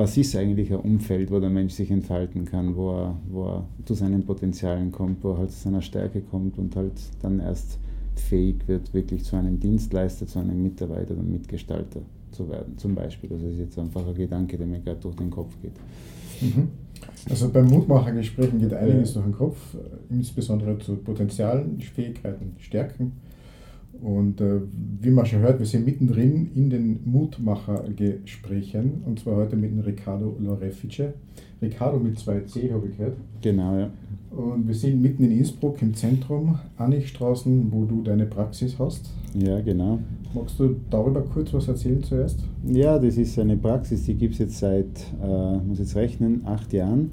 was ist eigentlich ein Umfeld, wo der Mensch sich entfalten kann, wo er, wo er zu seinen Potenzialen kommt, wo er halt zu seiner Stärke kommt und halt dann erst fähig wird, wirklich zu einem Dienstleister, zu einem Mitarbeiter und Mitgestalter zu werden, zum Beispiel. Das ist jetzt einfach ein Gedanke, der mir gerade durch den Kopf geht. Mhm. Also beim Mutmachergesprächen geht einiges ja. durch den Kopf, insbesondere zu Potenzialen, Fähigkeiten, Stärken. Und äh, wie man schon hört, wir sind mittendrin in den Mutmachergesprächen und zwar heute mit dem Riccardo Lorefice. Riccardo mit zwei C habe ich gehört. Genau, ja. Und wir sind mitten in Innsbruck im Zentrum, Anichstraßen, wo du deine Praxis hast. Ja, genau. Magst du darüber kurz was erzählen zuerst? Ja, das ist eine Praxis, die gibt es jetzt seit, äh, muss jetzt rechnen, acht Jahren.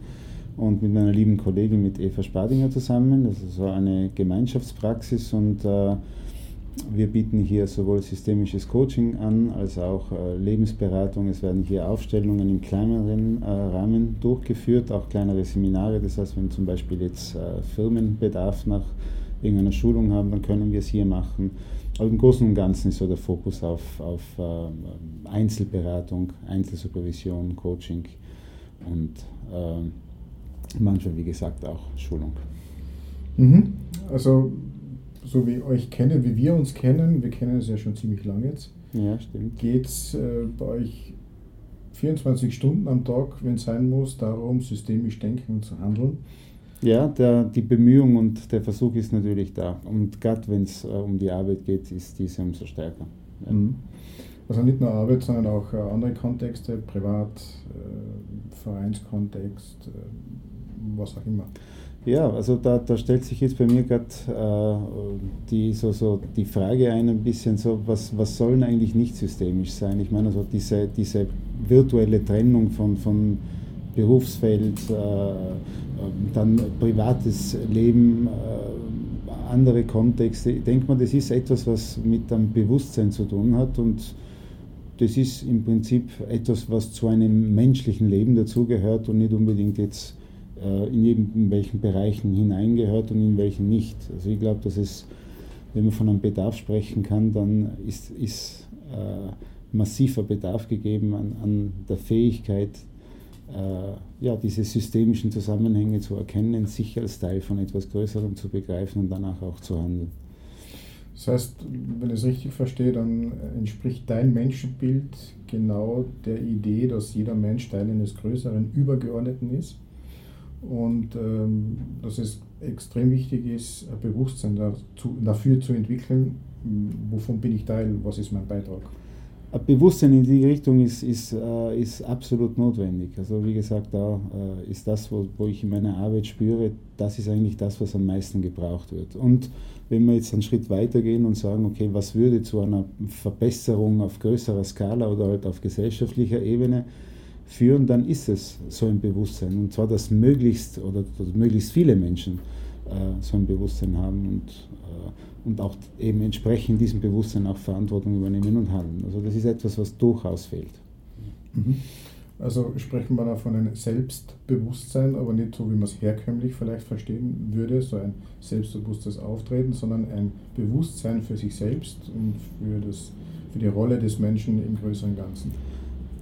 Und mit meiner lieben Kollegin, mit Eva Spadinger zusammen. Das ist so eine Gemeinschaftspraxis und äh, wir bieten hier sowohl systemisches Coaching an als auch äh, Lebensberatung. Es werden hier Aufstellungen im kleineren äh, Rahmen durchgeführt, auch kleinere Seminare. Das heißt, wenn zum Beispiel jetzt äh, Firmen Bedarf nach irgendeiner Schulung haben, dann können wir es hier machen. Aber im Großen und Ganzen ist so der Fokus auf, auf äh, Einzelberatung, Einzelsupervision, Coaching und äh, manchmal, wie gesagt, auch Schulung. Mhm. Also so wie euch kennen, wie wir uns kennen, wir kennen es ja schon ziemlich lange jetzt. Ja, stimmt. Geht es äh, bei euch 24 Stunden am Tag, wenn es sein muss, darum, systemisch denken und zu handeln? Ja, der, die Bemühung und der Versuch ist natürlich da. Und gerade wenn es äh, um die Arbeit geht, ist diese umso stärker. Ja. Mhm. Also nicht nur Arbeit, sondern auch äh, andere Kontexte, Privat, äh, Vereinskontext, äh, was auch immer. Ja, also da, da stellt sich jetzt bei mir gerade äh, die, so, so die Frage ein, ein bisschen so, was, was soll eigentlich nicht systemisch sein? Ich meine, also diese, diese virtuelle Trennung von, von Berufsfeld, äh, dann privates Leben, äh, andere Kontexte. Ich denke mal, das ist etwas, was mit einem Bewusstsein zu tun hat und das ist im Prinzip etwas, was zu einem menschlichen Leben dazugehört und nicht unbedingt jetzt äh, in, jedem, in welchen Bereichen hineingehört und in welchen nicht. Also ich glaube, dass es, wenn man von einem Bedarf sprechen kann, dann ist, ist äh, massiver Bedarf gegeben an, an der Fähigkeit, äh, ja, diese systemischen Zusammenhänge zu erkennen, sich als Teil von etwas Größerem zu begreifen und danach auch zu handeln. Das heißt, wenn ich es richtig verstehe, dann entspricht dein Menschenbild genau der Idee, dass jeder Mensch Teil eines größeren Übergeordneten ist? Und ähm, dass es extrem wichtig ist, ein Bewusstsein dazu, dafür zu entwickeln, wovon bin ich Teil, was ist mein Beitrag. Ein Bewusstsein in die Richtung ist, ist, äh, ist absolut notwendig. Also wie gesagt, da äh, ist das, wo, wo ich in meiner Arbeit spüre, das ist eigentlich das, was am meisten gebraucht wird. Und wenn wir jetzt einen Schritt weitergehen und sagen, okay, was würde zu einer Verbesserung auf größerer Skala oder halt auf gesellschaftlicher Ebene führen, dann ist es so ein Bewusstsein. Und zwar, dass möglichst oder, oder möglichst viele Menschen äh, so ein Bewusstsein haben und, äh, und auch eben entsprechend diesem Bewusstsein auch Verantwortung übernehmen und handeln. Also das ist etwas, was durchaus fehlt. Mhm. Also sprechen wir da von einem Selbstbewusstsein, aber nicht so, wie man es herkömmlich vielleicht verstehen würde, so ein selbstbewusstes Auftreten, sondern ein Bewusstsein für sich selbst und für, das, für die Rolle des Menschen im größeren Ganzen.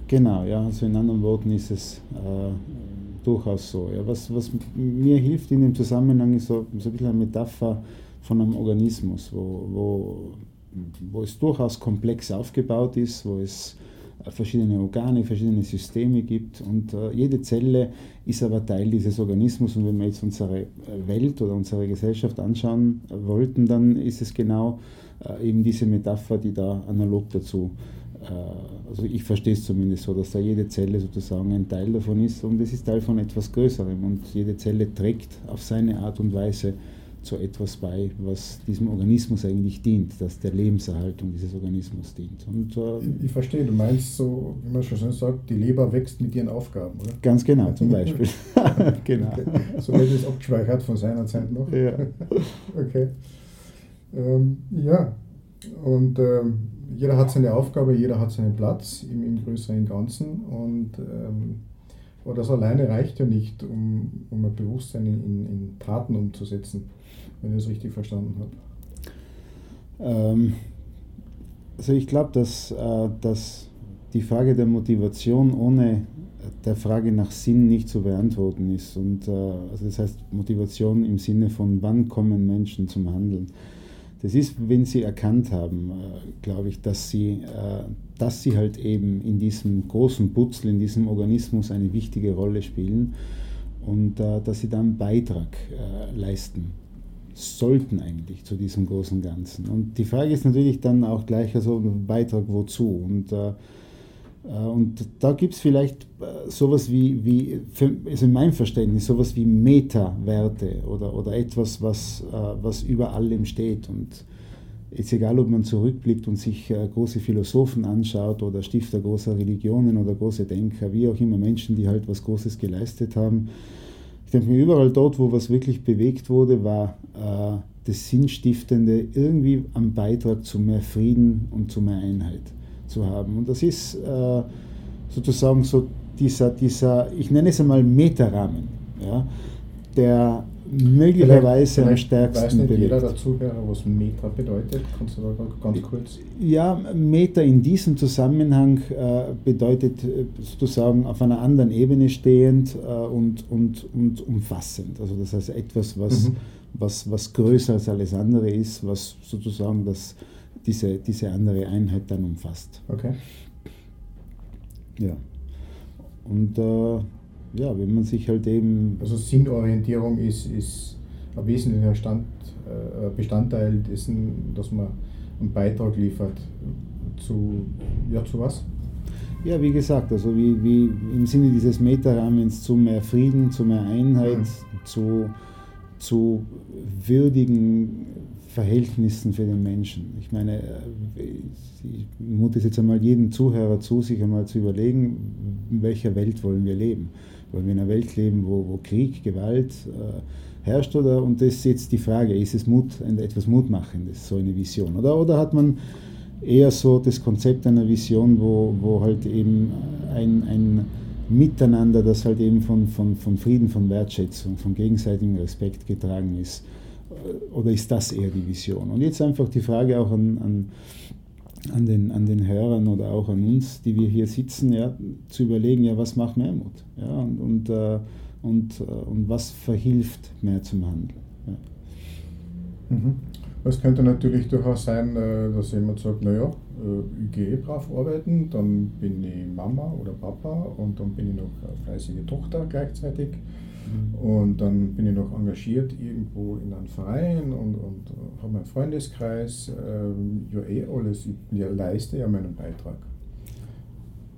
Genau, ja, also in anderen Worten ist es äh, durchaus so. Ja. Was, was mir hilft in dem Zusammenhang ist so, so ein bisschen eine Metapher von einem Organismus, wo, wo, wo es durchaus komplex aufgebaut ist, wo es äh, verschiedene Organe, verschiedene Systeme gibt und äh, jede Zelle ist aber Teil dieses Organismus und wenn wir jetzt unsere Welt oder unsere Gesellschaft anschauen wollten, dann ist es genau äh, eben diese Metapher, die da analog dazu äh, also ich verstehe es zumindest so, dass da jede Zelle sozusagen ein Teil davon ist und es ist Teil von etwas Größerem und jede Zelle trägt auf seine Art und Weise zu etwas bei, was diesem Organismus eigentlich dient, dass der Lebenserhaltung dieses Organismus dient. Und, äh, ich, ich, verstehe, du meinst so, wie man schon sagt, die Leber wächst mit ihren Aufgaben, oder? Ganz genau, zum Beispiel. genau. Okay. So wird es abgespeichert von seiner Zeit noch. Ja. okay. Ähm, ja, und ähm, jeder hat seine Aufgabe, jeder hat seinen Platz im, im größeren Ganzen und ähm, aber das alleine reicht ja nicht, um, um ein Bewusstsein in, in, in Taten umzusetzen, wenn ich es richtig verstanden habe. Ähm, also ich glaube, dass, äh, dass die Frage der Motivation ohne der Frage nach Sinn nicht zu beantworten ist. Und, äh, also das heißt Motivation im Sinne von, wann kommen Menschen zum Handeln. Das ist, wenn sie erkannt haben, äh, glaube ich, dass sie, äh, dass sie halt eben in diesem großen Putzel, in diesem Organismus eine wichtige Rolle spielen und äh, dass sie dann Beitrag leisten sollten eigentlich zu diesem großen Ganzen. Und die Frage ist natürlich dann auch gleich, also Beitrag wozu? Und, und da gibt es vielleicht äh, sowas wie, wie für, also in meinem Verständnis, sowas wie Meta-Werte oder, oder etwas, was, äh, was über allem steht. Und jetzt egal, ob man zurückblickt und sich große Philosophen anschaut oder Stifter großer Religionen oder große Denker, wie auch immer Menschen, die halt was Großes geleistet haben, ich denke mir, überall dort, wo was wirklich bewegt wurde, war äh, das Sinnstiftende irgendwie am Beitrag zu mehr Frieden und zu mehr Einheit zu haben. Und das ist äh, sozusagen so dieser, dieser, ich nenne es einmal Metarahmen, ja, der möglicherweise vielleicht, am stärksten weiß nicht bewegt. jeder der Zuhörer, was Meta bedeutet. Kannst du da ganz kurz? Ja, Meta in diesem Zusammenhang äh, bedeutet äh, sozusagen auf einer anderen Ebene stehend äh, und, und, und umfassend. Also das heißt etwas, was, mhm. was, was größer als alles andere ist, was sozusagen das, diese, diese andere Einheit dann umfasst. Okay. Ja. Und äh, ja, wenn man sich halt eben. Also Sinnorientierung ist, ist ein wesentlicher Stand, äh, Bestandteil dessen, dass man einen Beitrag liefert zu, ja, zu was? Ja, wie gesagt, also wie, wie im Sinne dieses Metarahmens zu mehr Frieden, zu mehr Einheit, mhm. zu, zu würdigen Verhältnissen für den Menschen. Ich meine, äh, ich mute es jetzt einmal jedem Zuhörer zu, sich einmal zu überlegen, in welcher Welt wollen wir leben. Wollen wir in einer Welt leben, wo, wo Krieg, Gewalt äh, herrscht? Oder, und das ist jetzt die Frage, ist es Mut, etwas Mutmachendes, so eine Vision? Oder, oder hat man eher so das Konzept einer Vision, wo, wo halt eben ein, ein Miteinander, das halt eben von, von, von Frieden, von Wertschätzung, von gegenseitigem Respekt getragen ist? Oder ist das eher die Vision? Und jetzt einfach die Frage auch an, an an den, an den Hörern oder auch an uns, die wir hier sitzen, ja, zu überlegen, ja, was macht mehr Mut? Ja, und, und, äh, und, äh, und was verhilft mehr zum Handeln? Ja. Mhm. Es könnte natürlich durchaus sein, äh, dass jemand sagt, naja, äh, ich gehe eh brav arbeiten, dann bin ich Mama oder Papa und dann bin ich noch fleißige Tochter gleichzeitig. Und dann bin ich noch engagiert irgendwo in einem Verein und, und habe meinen Freundeskreis. Ähm, ja, eh alles. Ich leiste ja meinen Beitrag.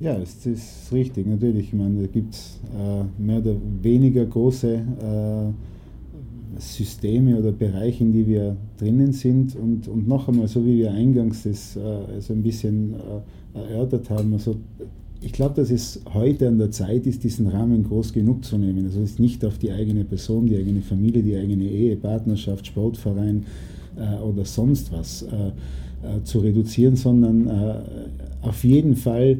Ja, das ist richtig, natürlich. Ich meine, da gibt es äh, mehr oder weniger große äh, Systeme oder Bereiche, in die wir drinnen sind. Und, und noch einmal, so wie wir eingangs das äh, so ein bisschen äh, erörtert haben, also ich glaube, dass es heute an der Zeit ist, diesen Rahmen groß genug zu nehmen. Also es ist nicht auf die eigene Person, die eigene Familie, die eigene Ehe, Partnerschaft, Sportverein äh, oder sonst was äh, äh, zu reduzieren, sondern äh, auf jeden Fall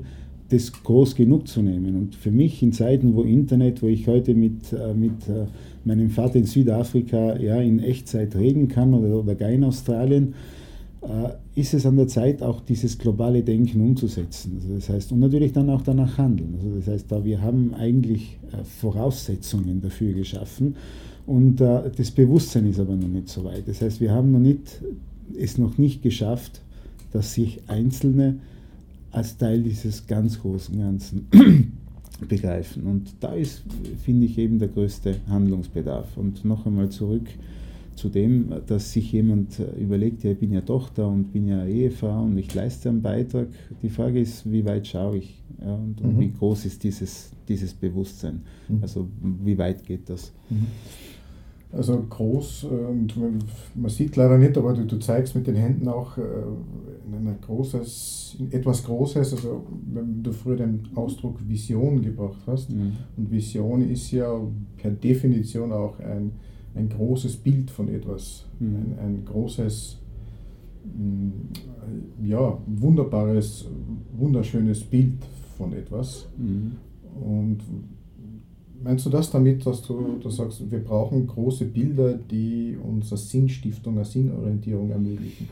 das groß genug zu nehmen. Und für mich in Zeiten, wo Internet, wo ich heute mit, äh, mit meinem Vater in Südafrika ja, in Echtzeit reden kann oder, oder gar in Australien, ist es an der Zeit, auch dieses globale Denken umzusetzen. Also das heißt, und natürlich dann auch danach handeln. Also das heißt, da wir haben eigentlich äh, Voraussetzungen dafür geschaffen und äh, das Bewusstsein ist aber noch nicht so weit. Das heißt, wir haben noch nicht, es noch nicht geschafft, dass sich Einzelne als Teil dieses ganz großen Ganzen begreifen. Und da ist, finde ich, eben der größte Handlungsbedarf. Und noch einmal zurück zu dem, dass sich jemand äh, überlegt, ja, ich bin ja Tochter und bin ja Ehefrau und ich leiste einen Beitrag. Die Frage ist, wie weit schaue ich ja, und, mhm. wie groß ist dieses, dieses Bewusstsein? Mhm. Also wie weit geht das? Mhm. Also groß, und man sieht leider nicht, aber du, du zeigst mit den Händen auch äh, in ein großes, etwas Großes, also wenn du früher den Ausdruck Vision gebracht hast, mhm. und Vision ist ja per Definition auch ein ein großes Bild von etwas, mhm. ein, ein großes, mm, ja, wunderbares, wunderschönes Bild von etwas. Mhm. Und meinst du das damit, dass du, du sagst, wir brauchen große Bilder, die uns eine Sinnstiftung, eine Sinnorientierung ermöglichen?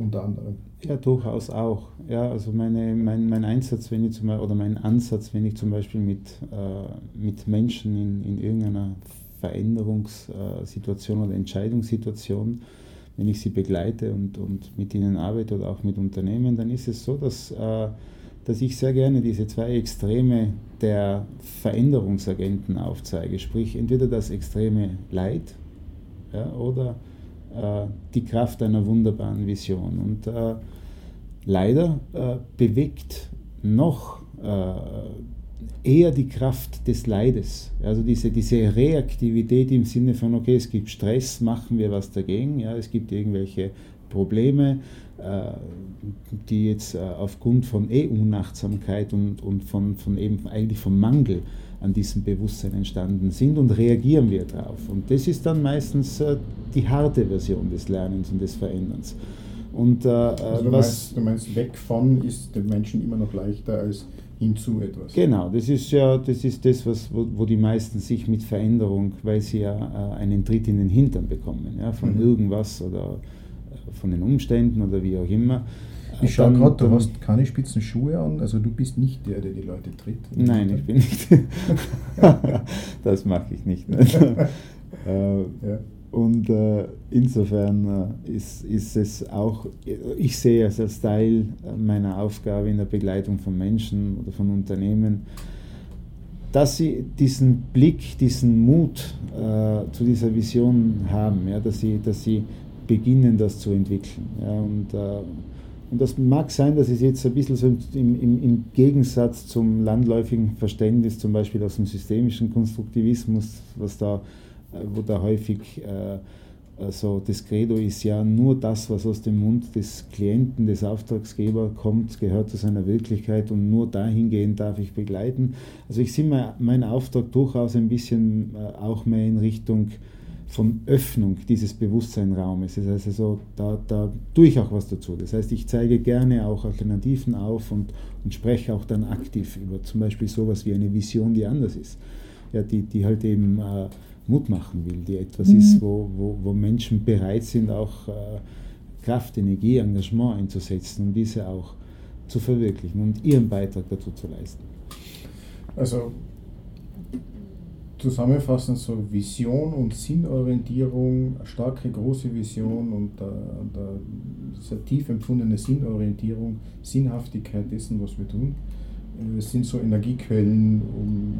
unter anderem. Ja, durchaus auch. Ja, also meine, mein, mein Einsatz, wenn ich zum Beispiel, oder mein Ansatz, wenn ich zum Beispiel mit, äh, mit Menschen in, in irgendeiner Veränderungssituation oder Entscheidungssituation, wenn ich sie begleite und, und mit ihnen arbeite oder auch mit Unternehmen, dann ist es so, dass, äh, dass ich sehr gerne diese zwei Extreme der Veränderungsagenten aufzeige. Sprich, entweder das extreme Leid ja, oder äh, die Kraft einer wunderbaren Vision. Und äh, leider äh, bewegt noch eher die Kraft des Leides. Also diese, diese Reaktivität im Sinne von, okay, es gibt Stress, machen wir was dagegen. Ja, es gibt irgendwelche Probleme, die jetzt aufgrund von E-Unachtsamkeit und, und von, von eben eigentlich vom Mangel an diesem Bewusstsein entstanden sind und reagieren wir darauf. Und das ist dann meistens äh, die harte Version des Lernens und des Veränderns. Und, äh, also was, meinst, du meinst, weg von ist den Menschen immer noch leichter als hinzu etwas. Genau, das ist ja das, ist das was, wo, wo die meisten sich mit Veränderung, weil sie ja äh, einen Tritt in den Hintern bekommen, ja, von mhm. irgendwas oder äh, von den Umständen oder wie auch immer, ich schaue gerade, du hast keine spitzen Schuhe an, also du bist nicht der, der die Leute tritt. Nein, ich bin nicht. das mache ich nicht. Ne? äh, ja. Und äh, insofern äh, ist, ist es auch, ich sehe es als Teil meiner Aufgabe in der Begleitung von Menschen oder von Unternehmen, dass sie diesen Blick, diesen Mut äh, zu dieser Vision haben, ja, dass, sie, dass sie beginnen, das zu entwickeln. Ja, und äh, und das mag sein, dass es jetzt ein bisschen so im, im, im, Gegensatz zum landläufigen Verständnis, zum Beispiel aus dem systemischen Konstruktivismus, was da, äh, wo da häufig äh, also das Credo ist ja, nur das, was aus dem Mund des Klienten, des Auftragsgebers kommt, gehört zu seiner Wirklichkeit und nur dahingehend darf ich begleiten. Also ich sehe meinen Auftrag durchaus ein bisschen äh, auch mehr in Richtung von Öffnung dieses Bewusstseinraumes. Das heißt also, da, da tue ich auch was dazu. Das heißt, ich zeige gerne auch Alternativen auf und, und spreche auch dann aktiv über zum Beispiel sowas wie eine Vision, die anders ist. Ja, die, die halt eben äh, Mut machen will, die etwas mhm. ist, wo, wo, wo Menschen bereit sind, auch äh, Kraft, Energie, Engagement einzusetzen, um diese auch zu verwirklichen und ihren Beitrag dazu zu leisten. Also zusammenfassend so Vision und Sinnorientierung, starke große Vision und eine, eine tief empfundene Sinnorientierung, Sinnhaftigkeit dessen, was wir tun, äh, sind so Energiequellen, um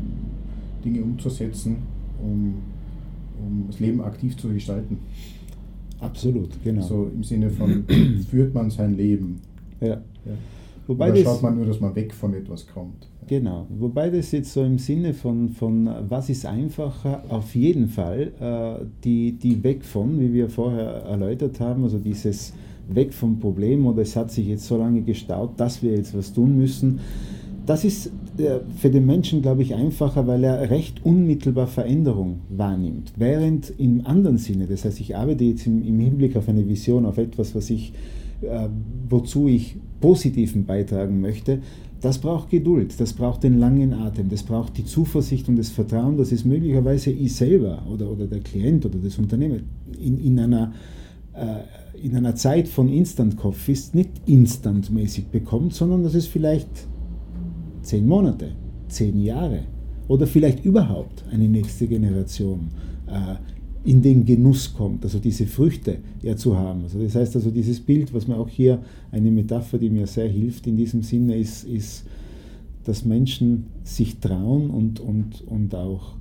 Dinge umzusetzen, um, um das Leben aktiv zu gestalten. Absolut, genau. So im Sinne von, führt man sein Leben. Ja. ja. Wobei Oder schaut man nur, dass man weg von etwas kommt. Genau, wobei das jetzt so im Sinne von, von was ist einfacher, auf jeden Fall äh, die, die weg von, wie wir vorher erläutert haben, also dieses weg vom Problem oder es hat sich jetzt so lange gestaut, dass wir jetzt was tun müssen. Das ist äh, für den Menschen, glaube ich, einfacher, weil er recht unmittelbar Veränderung wahrnimmt. Während im anderen Sinne, das heißt, ich arbeite jetzt im, Hinblick auf eine Vision, auf etwas, was ich, äh, wozu ich positiven beitragen möchte, das braucht Geduld, das braucht den langen Atem, das braucht die Zuversicht und das Vertrauen, dass es möglicherweise ich selber oder, oder der Klient oder das Unternehmen in, in, einer, äh, in einer Zeit von Instant-Kopf ist, nicht instantmäßig bekommt, sondern dass es vielleicht zehn Monate, zehn Jahre oder vielleicht überhaupt eine nächste Generation äh, in den Genuss kommt, also diese Früchte ja zu haben. Also das heißt also dieses Bild, was mir auch hier eine Metapher, die mir sehr hilft in diesem Sinne, ist, ist dass Menschen sich trauen und, und, und auch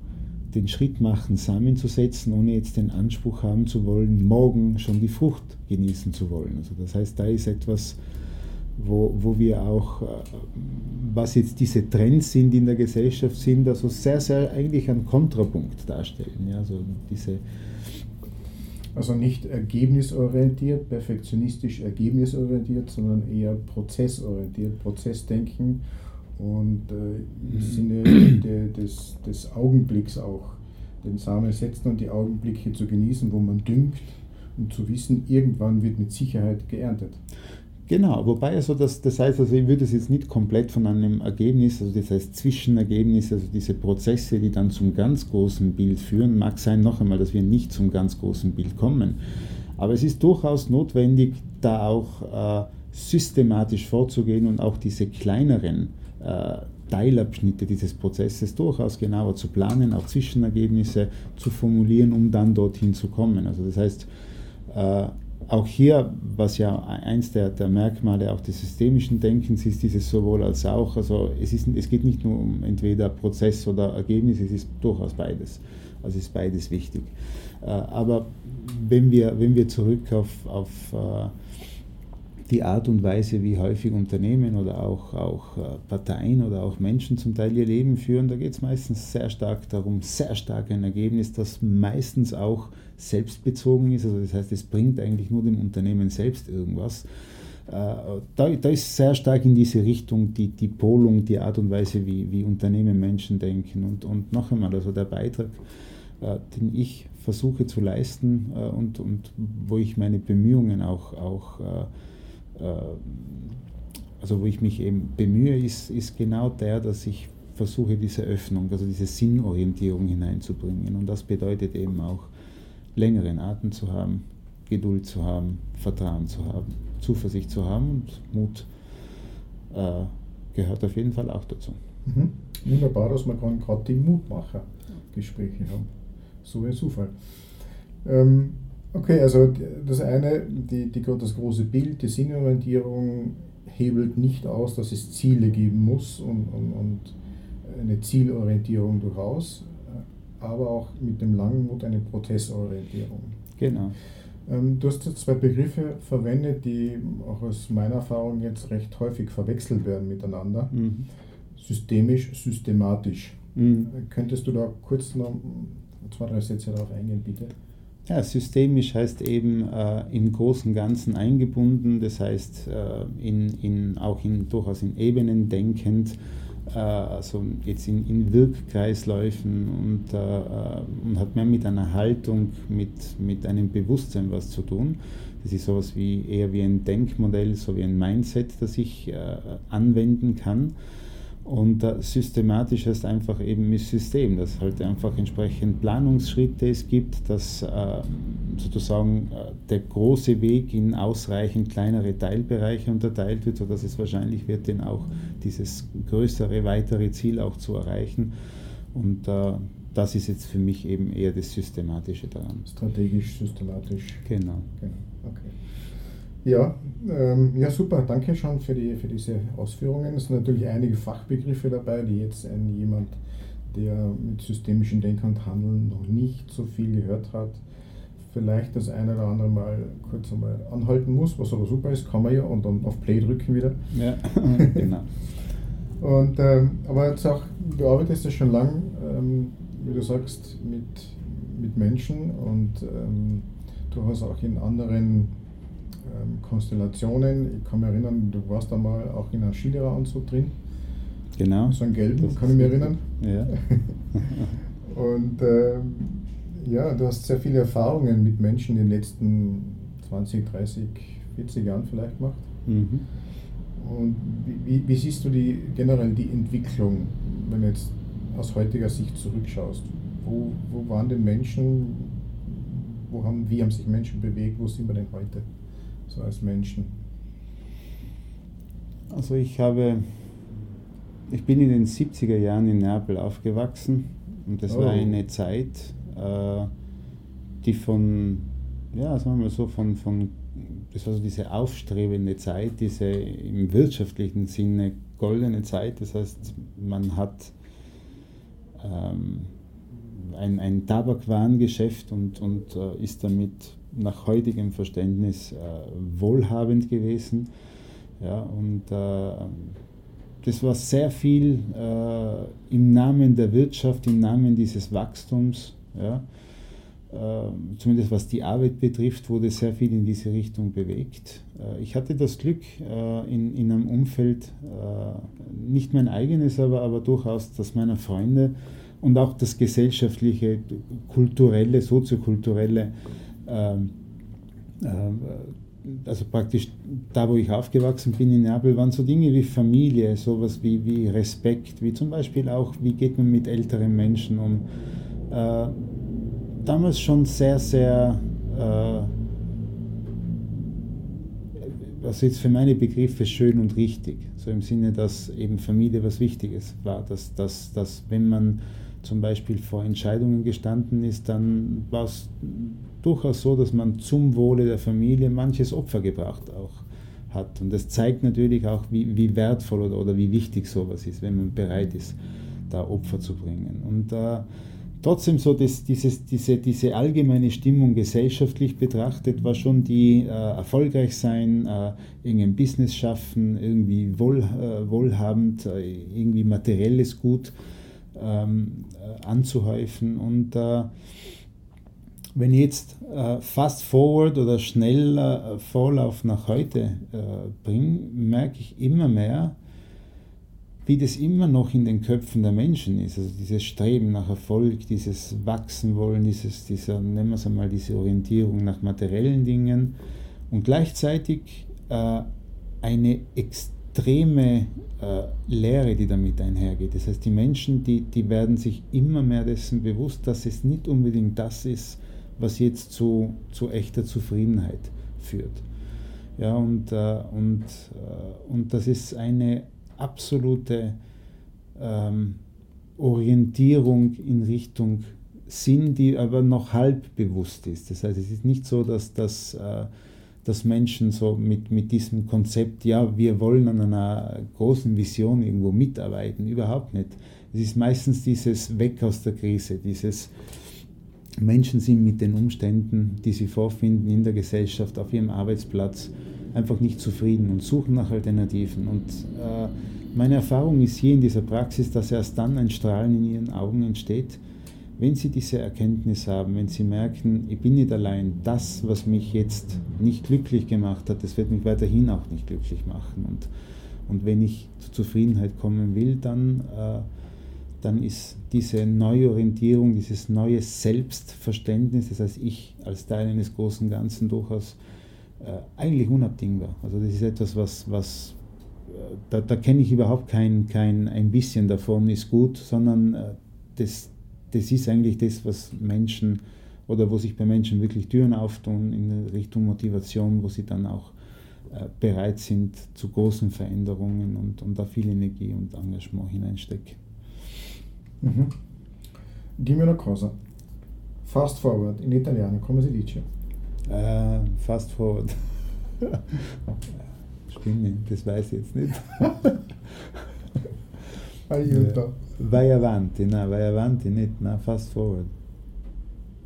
den Schritt machen, Samen zu setzen, ohne jetzt den Anspruch haben zu wollen, morgen schon die Frucht genießen zu wollen. Also das heißt, da ist etwas, wo, wo wir auch, äh, was jetzt diese Trends sind in der Gesellschaft, sind also sehr, sehr eigentlich einen Kontrapunkt darstellen. Ja, also, diese also nicht ergebnisorientiert, perfektionistisch ergebnisorientiert, sondern eher prozessorientiert, Prozessdenken und äh, im mhm. Sinne de, des, des Augenblicks auch den Samen setzen und die Augenblicke zu genießen, wo man düngt, um zu wissen, irgendwann wird mit Sicherheit geerntet. Genau, wobei also das, das heißt, also ich würde es jetzt nicht komplett von einem Ergebnis, also das heißt Zwischenergebnis, also diese Prozesse, die dann zum ganz großen Bild führen, mag sein noch einmal, dass wir nicht zum ganz großen Bild kommen. Aber es ist durchaus notwendig, da auch äh, systematisch vorzugehen und auch diese kleineren äh, Teilabschnitte dieses Prozesses durchaus genauer zu planen, auch Zwischenergebnisse zu formulieren, um dann dorthin zu kommen. Also das heißt, äh, auch hier, was ja eins der, der, Merkmale auch des systemischen Denkens ist, dieses sowohl als auch. Also es, ist, es geht nicht nur um entweder Prozess oder Ergebnis, es ist durchaus beides. Also ist beides wichtig. Äh, aber wenn wir, wenn wir zurück auf, auf äh, die Art und Weise, wie häufig Unternehmen oder auch, auch äh, Parteien oder auch Menschen zum Teil ihr Leben führen, da geht es meistens sehr stark darum, sehr stark ein Ergebnis, das meistens auch selbstbezogen ist. Also das heißt, es bringt eigentlich nur dem Unternehmen selbst irgendwas. Äh, da, da ist sehr stark in diese Richtung die, die Polung, die Art und Weise, wie, wie Unternehmen Menschen denken. Und, und noch einmal, also der Beitrag, äh, den ich versuche zu leisten und, und wo ich meine Bemühungen auch, auch äh, also wo ich mich eben bemühe, ist, ist genau der, dass ich versuche, diese Öffnung, also diese Sinnorientierung hineinzubringen. Und das bedeutet eben auch, längeren Atem zu haben, Geduld zu haben, Vertrauen zu haben, Zuversicht zu haben und Mut äh, gehört auf jeden Fall auch dazu. Mhm. Wunderbar, dass wir gerade die Mutmacher-Gespräche haben. So ein Zufall. Ähm, Okay, also das eine, die, die, das große Bild, die Sinnorientierung hebelt nicht aus, dass es Ziele geben muss und, und, und eine Zielorientierung durchaus, aber auch mit dem Langmut eine Prozessorientierung. Genau. Ähm, du hast jetzt zwei Begriffe verwendet, die auch aus meiner Erfahrung jetzt recht häufig verwechselt werden miteinander. Mhm. Systemisch, systematisch. Mhm. Könntest du da kurz noch zwei, drei Sätze darauf eingehen, bitte? Ja, systemisch heißt eben äh, im Großen und Ganzen eingebunden, das heißt äh, in, in, auch in, durchaus in Ebenen denkend, also jetzt in, in Wirkkreisläufen und, äh, äh, und hat mehr mit einer Haltung, mit, mit einem Bewusstsein was zu tun. Das ist sowas wie eher wie ein Denkmodell, so wie ein Mindset, das ich äh, anwenden kann. Und äh, systematisch heißt einfach eben das System, dass halt einfach entsprechend Planungsschritte es gibt, dass äh, sozusagen äh, der große Weg in ausreichend kleinere Teilbereiche unterteilt wird, sodass es wahrscheinlich wird, denn auch dieses größere, weitere Ziel auch zu erreichen. Und das ist jetzt für mich eben eher das Systematische daran. Strategisch, systematisch. Genau. genau. Okay. Ja, ähm, ja super, danke schon für, die, für diese Ausführungen. Es sind natürlich einige Fachbegriffe dabei, die jetzt ein, jemand, der mit systemischen Denken und Handeln noch nicht so viel gehört hat, vielleicht das eine oder andere Mal kurz einmal anhalten muss, was aber super ist, kann man ja und dann auf Play drücken wieder. Ja, genau. und, ähm, aber jetzt auch, du arbeitest ja schon lang, ähm, wie du sagst, mit, mit Menschen und ähm, du hast auch in anderen Konstellationen. Ich kann mich erinnern, du warst da mal auch in einem Skilehreranzug drin. Genau. So einen gelben, das kann ich mich erinnern. Ja. Und äh, ja, du hast sehr viele Erfahrungen mit Menschen in den letzten 20, 30, 40 Jahren vielleicht gemacht. Mhm. Und wie, wie, wie, siehst du die, generell die Entwicklung, wenn du jetzt aus heutiger Sicht zurückschaust? Wo, wo waren denn Menschen, wo haben, wie haben sich Menschen bewegt, wo sind wir denn heute? So als Menschen? Also ich habe, ich bin in den 70er Jahren in Neapel aufgewachsen und das oh. war eine Zeit, äh, die von, ja, sagen wir mal so, von, von, das war so diese aufstrebende Zeit, diese im wirtschaftlichen Sinne goldene Zeit. Das heißt, man hat ähm, ein, ein Tabakwarengeschäft und, und äh, ist damit nach heutigem Verständnis äh, wohlhabend gewesen. Ja, und äh, das war sehr viel äh, im Namen der Wirtschaft, im Namen dieses Wachstums. Ja. Äh, zumindest was die Arbeit betrifft, wurde sehr viel in diese Richtung bewegt. Ich hatte das Glück, in, in einem Umfeld, nicht mein eigenes, aber, aber durchaus das meiner Freunde und auch das gesellschaftliche, kulturelle, soziokulturelle ähm, äh, also praktisch da, wo ich aufgewachsen bin in Neapel, waren so Dinge wie Familie, sowas wie, wie Respekt, wie zum Beispiel auch, wie geht man mit älteren Menschen um. Äh, damals schon sehr, sehr äh, also jetzt für meine Begriffe schön und richtig. So im Sinne, dass eben Familie was Wichtiges war. Dass, dass, dass wenn man zum Beispiel vor Entscheidungen gestanden ist, dann war es durchaus so, dass man zum Wohle der Familie manches Opfer gebracht auch hat. Und das zeigt natürlich auch, wie, wie wertvoll oder, oder wie wichtig sowas ist, wenn man bereit ist, da Opfer zu bringen. Und äh, trotzdem so das, dieses, diese, diese allgemeine Stimmung gesellschaftlich betrachtet war schon die äh, erfolgreich sein, äh, irgendein Business schaffen, irgendwie wohl, äh, wohlhabend, äh, irgendwie materielles Gut ähm, äh, anzuhäufen. Und äh, wenn ich jetzt fast forward oder schneller Vorlauf nach heute bringe, merke ich immer mehr, wie das immer noch in den Köpfen der Menschen ist. Also dieses Streben nach Erfolg, dieses Wachsen wollen, dieses, dieser, nennen wir es einmal, diese Orientierung nach materiellen Dingen und gleichzeitig äh, eine extreme äh, Lehre, die damit einhergeht. Das heißt, die Menschen, die, die werden sich immer mehr dessen bewusst, dass es nicht unbedingt das ist, was jetzt zu, zu echter Zufriedenheit führt. Ja, und, äh, und, äh, und das ist eine absolute ähm, Orientierung in Richtung Sinn, die aber noch halb bewusst ist. Das heißt, es ist nicht so, dass, äh, dass Menschen so mit, mit diesem Konzept, ja, wir wollen an einer großen Vision irgendwo mitarbeiten, überhaupt nicht. Es ist meistens dieses Weg aus der Krise, dieses Menschen sind mit den Umständen, die sie vorfinden in der Gesellschaft, auf ihrem Arbeitsplatz, einfach nicht zufrieden und suchen nach Alternativen. Und äh, meine Erfahrung ist hier in dieser Praxis, dass erst dann ein Strahlen in ihren Augen entsteht, wenn sie diese Erkenntnis haben, wenn sie merken, ich bin nicht allein, das, was mich jetzt nicht glücklich gemacht hat, das wird mich weiterhin auch nicht glücklich machen. Und, und wenn ich zur Zufriedenheit kommen will, dann, äh, dann ist diese Neuorientierung, dieses neue Selbstverständnis, das heißt ich als Teil eines großen Ganzen durchaus äh, eigentlich unabdingbar. Also das ist etwas, was, was äh, da, da kenne ich überhaupt kein, kein ein bisschen davon ist gut, sondern äh, das, das ist eigentlich das, was Menschen oder wo sich bei Menschen wirklich Türen auftun in Richtung Motivation, wo sie dann auch äh, bereit sind zu großen Veränderungen und, und da viel Energie und Engagement hineinstecken. Mhm. Dimmi una cosa, fast forward in italiano come si dice? Uh, fast forward. Stimmt, das weiß ich jetzt nicht. Aiuto. Vai avanti, nein, vai avanti nicht, nein, fast forward.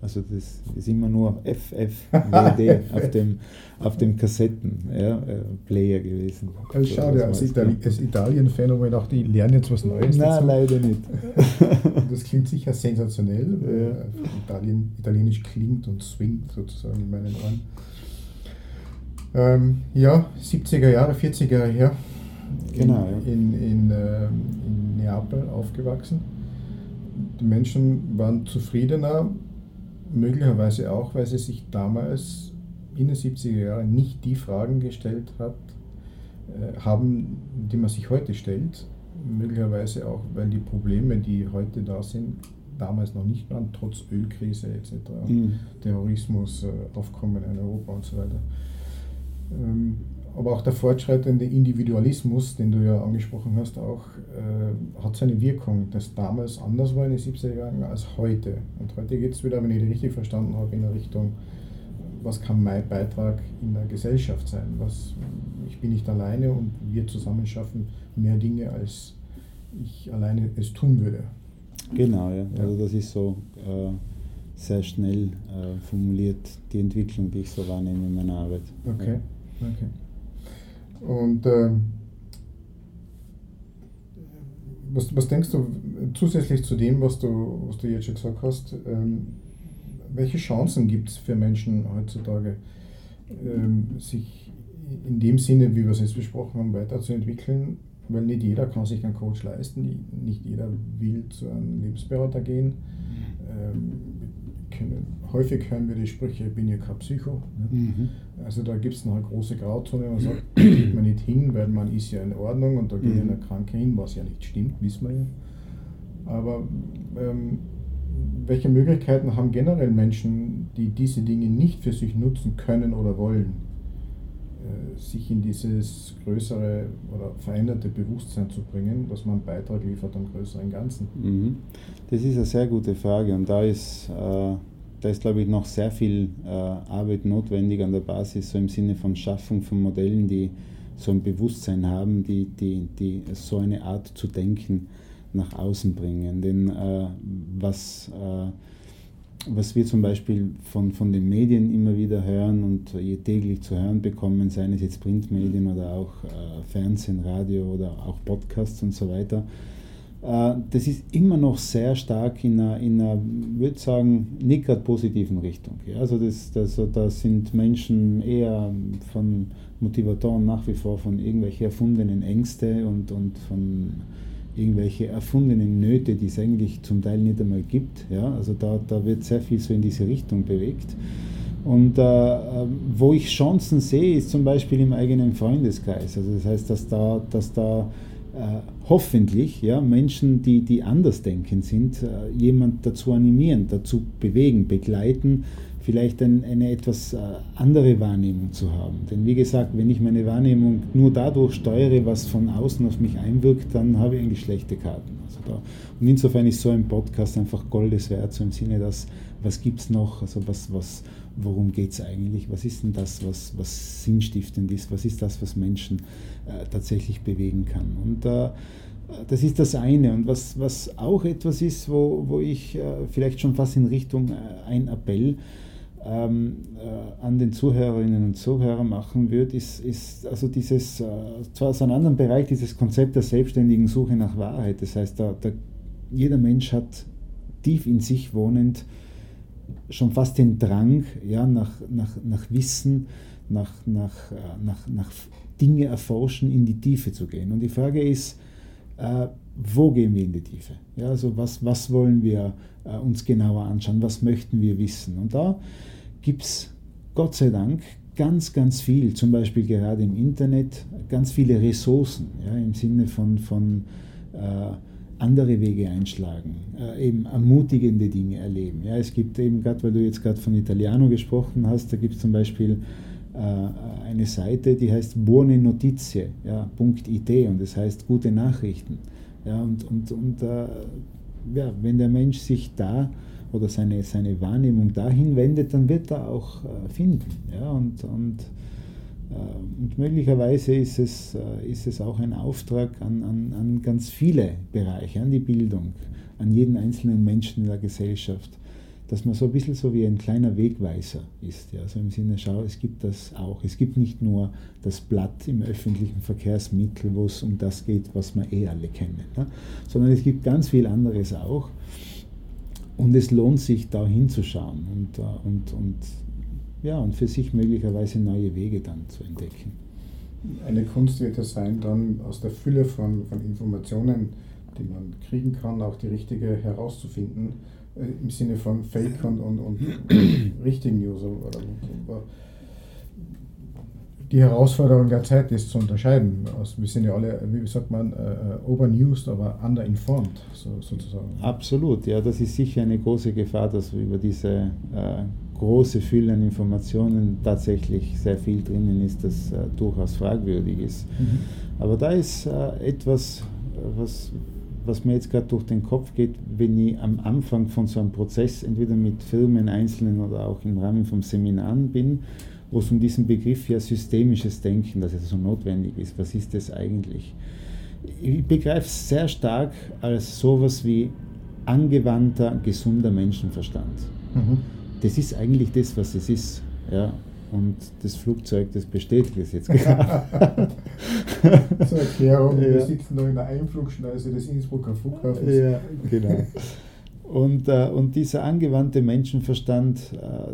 Also das ist immer nur FF, WD auf dem, auf dem Kassettenplayer ja, gewesen. Also so, schade, als, Itali als Italien-Fan habe ich gedacht, ich lerne jetzt was Neues. Nein, dazu. leider nicht. das klingt sicher sensationell, ja. Italien, Italienisch klingt und swingt sozusagen in meinen Ohren. Ähm, ja, 70er Jahre, 40er Jahre her. Genau. In, in, in, äh, in Neapel aufgewachsen. Die Menschen waren zufriedener, möglicherweise auch, weil sie sich damals in den 70er Jahren nicht die Fragen gestellt hat, äh, haben, die man sich heute stellt. Möglicherweise auch, weil die Probleme, die heute da sind, damals noch nicht waren, trotz Ölkrise etc., mhm. Terrorismus, äh, Aufkommen in Europa und so weiter. Aber auch der fortschreitende Individualismus, den du ja angesprochen hast, auch äh, hat seine Wirkung, dass damals anders war in den 70er Jahren als heute. Und heute geht es wieder, wenn ich das richtig verstanden habe, in der Richtung, was kann mein Beitrag in der Gesellschaft sein? Was, ich bin nicht alleine und wir zusammen schaffen mehr Dinge, als ich alleine es tun würde. Genau, ja. ja. Also das ist so äh, sehr schnell äh, formuliert, die Entwicklung, die ich so wahrnehme in meiner Arbeit. Okay. Ja. Okay. Und äh, was, was denkst du zusätzlich zu dem, was du, was du jetzt schon gesagt hast, ähm, welche Chancen gibt es für Menschen heutzutage, ähm, sich in dem Sinne, wie wir es jetzt besprochen haben, weiterzuentwickeln? Weil nicht jeder kann sich einen Coach leisten, nicht jeder will zu einem Lebensberater gehen. Ähm, können, häufig hören wir die Sprüche, ich bin ja kein Psycho. Ne? Mhm. Also da gibt es noch eine große Grauzone, man sagt, geht man nicht hin, weil man ist ja in Ordnung und da geht mhm. ja Kranke hin, was ja nicht stimmt, wissen wir ja. Aber ähm, welche Möglichkeiten haben generell Menschen, die diese Dinge nicht für sich nutzen können oder wollen, äh, sich in dieses größere oder veränderte Bewusstsein zu bringen, dass man einen Beitrag liefert am größeren Ganzen? Mhm. Das ist eine sehr gute Frage und da ist, äh, da ist glaube ich, noch sehr viel äh, Arbeit notwendig an der Basis, so im Sinne von Schaffung von Modellen, die so ein Bewusstsein haben, die, die, die so eine Art zu denken nach außen bringen. Denn äh, was äh, was wir zum Beispiel von, von den Medien immer wieder hören und je täglich zu hören bekommen, seien es jetzt Printmedien oder auch äh, Fernsehen, Radio oder auch Podcasts und so weiter, äh, das ist immer noch sehr stark in einer, in einer würde sagen, gerade positiven Richtung. Ja? Also das, das, da sind Menschen eher von Motivatoren nach wie vor von irgendwelchen erfundenen Ängste und, und von irgendwelche erfundenen Nöte, die es eigentlich zum Teil nicht einmal gibt. Ja? Also da, da wird sehr viel so in diese Richtung bewegt. Und äh, wo ich Chancen sehe, ist zum Beispiel im eigenen Freundeskreis. Also das heißt, dass da, dass da äh, hoffentlich ja, Menschen, die, die anders denken sind, äh, jemand dazu animieren, dazu bewegen, begleiten, vielleicht ein, eine etwas äh, andere Wahrnehmung zu haben. Denn wie gesagt, wenn ich meine Wahrnehmung nur dadurch steuere, was von außen auf mich einwirkt, dann habe ich eigentlich schlechte Karten. Also da, und insofern ist so ein Podcast einfach Goldes wert, so im Sinne, dass was gibt es noch, also was, was, worum geht es eigentlich, was ist denn das, was, was sinnstiftend ist, was ist das, was Menschen äh, tatsächlich bewegen kann. Und äh, das ist das eine. Und was, was auch etwas ist, wo, wo ich äh, vielleicht schon fast in Richtung äh, ein Appell ähm, äh, an den Zuhörerinnen und Zuhörern machen würde, ist, ist also dieses, äh, zwar aus einem anderen Bereich, dieses Konzept der selbstständigen Suche nach Wahrheit. Das heißt, da, da, jeder Mensch hat tief in sich wohnend schon fast den Drang ja, nach, nach, nach Wissen, nach, nach, äh, nach, nach Dinge erforschen, in die Tiefe zu gehen. Und die Frage ist, äh, wo gehen wir in die Tiefe? Ja, also was, was wollen wir äh, uns genauer anschauen? Was möchten wir wissen? Und da gibt es Gott sei Dank ganz, ganz viel, zum Beispiel gerade im Internet, ganz viele Ressourcen ja, im Sinne von, von äh, andere Wege einschlagen, äh, eben ermutigende Dinge erleben. Ja, es gibt eben, gerade weil du jetzt gerade von Italiano gesprochen hast, da gibt es zum Beispiel äh, eine Seite, die heißt Buone Notizie, ja, .it und das heißt gute Nachrichten. Ja, und und, und äh, ja, wenn der Mensch sich da oder seine, seine Wahrnehmung dahin wendet, dann wird er auch äh, finden. Ja? Und, und, äh, und möglicherweise ist es, äh, ist es auch ein Auftrag an, an, an ganz viele Bereiche, an die Bildung, an jeden einzelnen Menschen in der Gesellschaft, dass man so ein bisschen so wie ein kleiner Wegweiser ist. Ja? So im Sinne, schau, es gibt das auch. Es gibt nicht nur das Blatt im öffentlichen Verkehrsmittel, wo es um das geht, was wir eh alle kennen, ne? sondern es gibt ganz viel anderes auch. Und es lohnt sich, da hinzuschauen und, äh, und, und, ja, und für sich möglicherweise neue Wege dann zu entdecken. Eine Kunst wird es sein, dann aus der Fülle von, von Informationen, die man kriegen kann, auch die richtige herauszufinden, äh, im Sinne von Fake und, und, und richtigen News. Oder, oder, die Herausforderung der Zeit ist zu unterscheiden. Also wir sind ja alle, wie sagt man, äh, overnewsed, aber underinformed so, sozusagen. Absolut, ja, das ist sicher eine große Gefahr, dass über diese äh, große Fülle an Informationen tatsächlich sehr viel drinnen ist, das äh, durchaus fragwürdig ist. Mhm. Aber da ist äh, etwas, was, was mir jetzt gerade durch den Kopf geht, wenn ich am Anfang von so einem Prozess, entweder mit Firmen, Einzelnen oder auch im Rahmen von Seminaren bin, wo es um diesen Begriff ja systemisches Denken, das jetzt so notwendig ist. Was ist das eigentlich? Ich begreife es sehr stark als sowas wie angewandter, gesunder Menschenverstand. Mhm. Das ist eigentlich das, was es ist. Ja. Und das Flugzeug, das bestätigt es jetzt gerade. Zur Erklärung, ja. wir sitzen noch in der Einflugschneise des Innsbrucker Flughafens. Ja, genau. Und, äh, und dieser angewandte Menschenverstand, äh,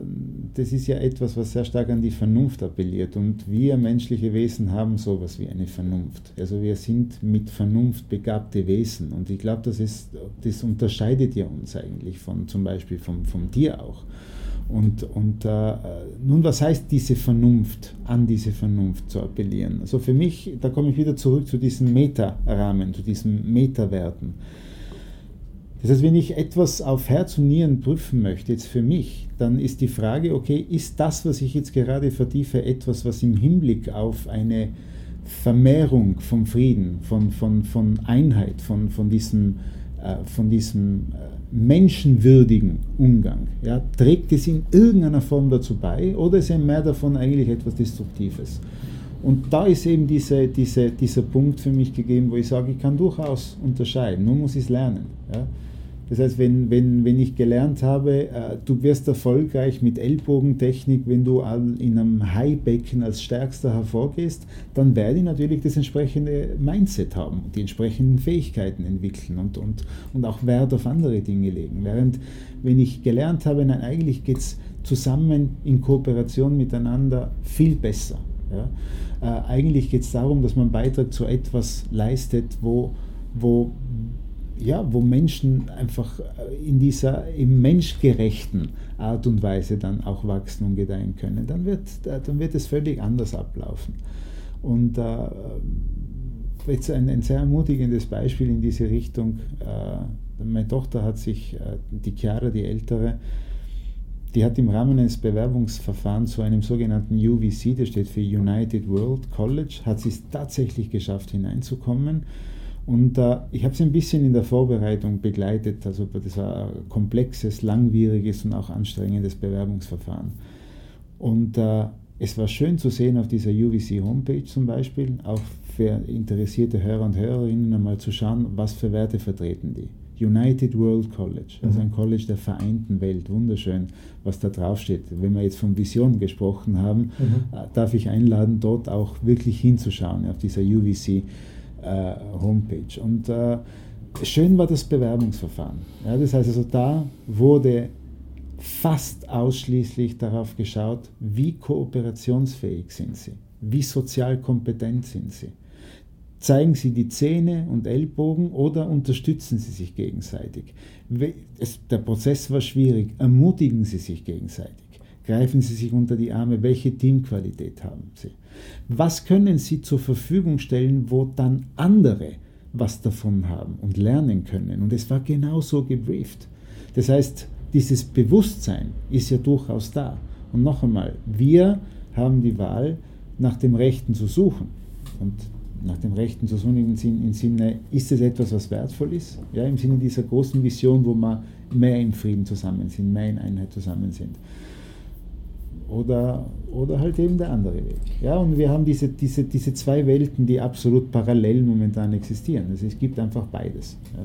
das ist ja etwas, was sehr stark an die Vernunft appelliert. Und wir menschliche Wesen haben sowas wie eine Vernunft. Also wir sind mit Vernunft begabte Wesen. Und ich glaube, das, das unterscheidet ja uns eigentlich von zum Beispiel vom, vom Tier auch. Und, und äh, nun, was heißt diese Vernunft, an diese Vernunft zu appellieren? Also für mich, da komme ich wieder zurück zu diesem Meta-Rahmen, zu diesen Meta-Werten Das heißt, wenn ich etwas auf Herz und Nieren prüfen möchte, jetzt für mich, dann ist die Frage, okay, ist das, was ich jetzt gerade vertiefe, etwas, was im Hinblick auf eine Vermehrung vom Frieden, von, von, von Einheit, von, von diesem, äh, von diesem äh, menschenwürdigen Umgang, ja, trägt es in irgendeiner Form dazu bei oder ist ein mehr davon eigentlich etwas Destruktives? Und da ist eben diese, diese, dieser Punkt für mich gegeben, wo ich sage, ich kann durchaus unterscheiden, nur muss ich es lernen. Ja. Das heißt, wenn, wenn, wenn ich gelernt habe, äh, du wirst erfolgreich mit Ellbogentechnik, wenn du in einem Haibecken als Stärkster hervorgehst, dann werde ich natürlich das entsprechende Mindset haben, die entsprechenden Fähigkeiten entwickeln und, und, und auch Wert auf andere Dinge legen. Während wenn ich gelernt habe, nein, eigentlich geht es zusammen in Kooperation miteinander viel besser. Ja? Äh, eigentlich geht es darum, dass man Beitrag zu etwas leistet, wo, wo ja, wo Menschen einfach äh, in dieser im menschgerechten Art und Weise dann auch wachsen und gedeihen können, dann wird, äh, dann wird es völlig anders ablaufen. Und äh, jetzt ein, ein, sehr ermutigendes Beispiel in diese Richtung. Äh, meine Tochter hat sich, äh, die Chiara, die ältere, die hat im Rahmen eines Bewerbungsverfahrens zu einem sogenannten UVC, das steht für United World College, hat sie es tatsächlich geschafft hineinzukommen und äh, ich habe sie ein bisschen in der Vorbereitung begleitet. Also das war ein komplexes, langwieriges und auch anstrengendes Bewerbungsverfahren. Und äh, es war schön zu sehen auf dieser UVC Homepage zum Beispiel, auch für interessierte Hörer und Hörerinnen einmal zu schauen, was für Werte vertreten die. United World College, also ein College der vereinten Welt, wunderschön, was da draufsteht. Wenn wir jetzt von Vision gesprochen haben, mhm. Äh, darf ich einladen, dort auch wirklich hinzuschauen auf dieser UVC äh, Homepage. Und äh, schön war das Bewerbungsverfahren. Ja, das heißt also, da wurde fast ausschließlich darauf geschaut, wie kooperationsfähig sind sie, wie sozial kompetent sind sie. Zeigen Sie die Zähne und Ellbogen oder unterstützen Sie sich gegenseitig? Der Prozess war schwierig. Ermutigen Sie sich gegenseitig. Greifen Sie sich unter die Arme. Welche Teamqualität haben Sie? Was können Sie zur Verfügung stellen, wo dann andere was davon haben und lernen können? Und es war genauso gebrieft. Das heißt, dieses Bewusstsein ist ja durchaus da. Und noch einmal, wir haben die Wahl, nach dem Rechten zu suchen. Und nach dem Rechten zu suchen im Sinne, im Sinne, ist es etwas, was wertvoll ist? Ja, im Sinne dieser großen Vision, wo wir mehr im Frieden zusammen sind, mehr in Einheit zusammen sind oder, oder halt eben der andere Weg. Ja, und wir haben diese, diese, diese zwei Welten, die absolut parallel momentan existieren. Also es gibt einfach beides. Ja.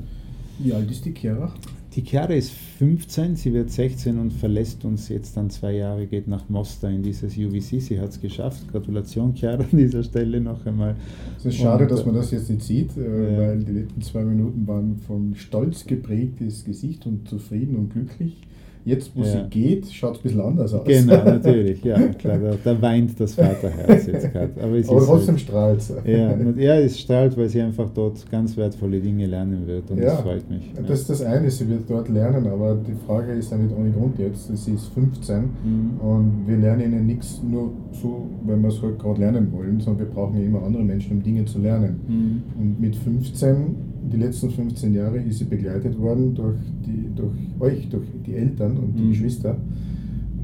Wie alt ist die Chiara? Die Chiara ist 15, sie wird 16 und verlässt uns jetzt dann zwei Jahre, geht nach Mostar in dieses UVC. Sie hat es geschafft. Gratulation, Chiara, an dieser Stelle noch einmal. Es ist schade, und, dass man das jetzt nicht sieht, äh, weil die letzten zwei Minuten waren von Stolz geprägtes Gesicht und zufrieden und glücklich. Jetzt, wo ja. sie geht, schaut es ein bisschen anders aus. Genau, natürlich, ja, klar, da, da weint das Vaterherz jetzt gerade. Aber, Aber trotzdem halt, strahlt es. Ja, ja, es strahlt, weil sie einfach dort ganz wertvolle Dinge lernen wird und ja, das freut mich. Ja. Das ist das eine, sie wird dort lernen, aber die Frage ist ja nicht ohne Grund jetzt. Sie ist 15 mhm. und wir lernen ihnen nichts nur so, weil wir es halt gerade lernen wollen, sondern wir brauchen ja immer andere Menschen, um Dinge zu lernen. Mhm. Und mit 15 die letzten 15 Jahre ist sie begleitet worden durch, die, durch euch, durch die Eltern und die mhm. Geschwister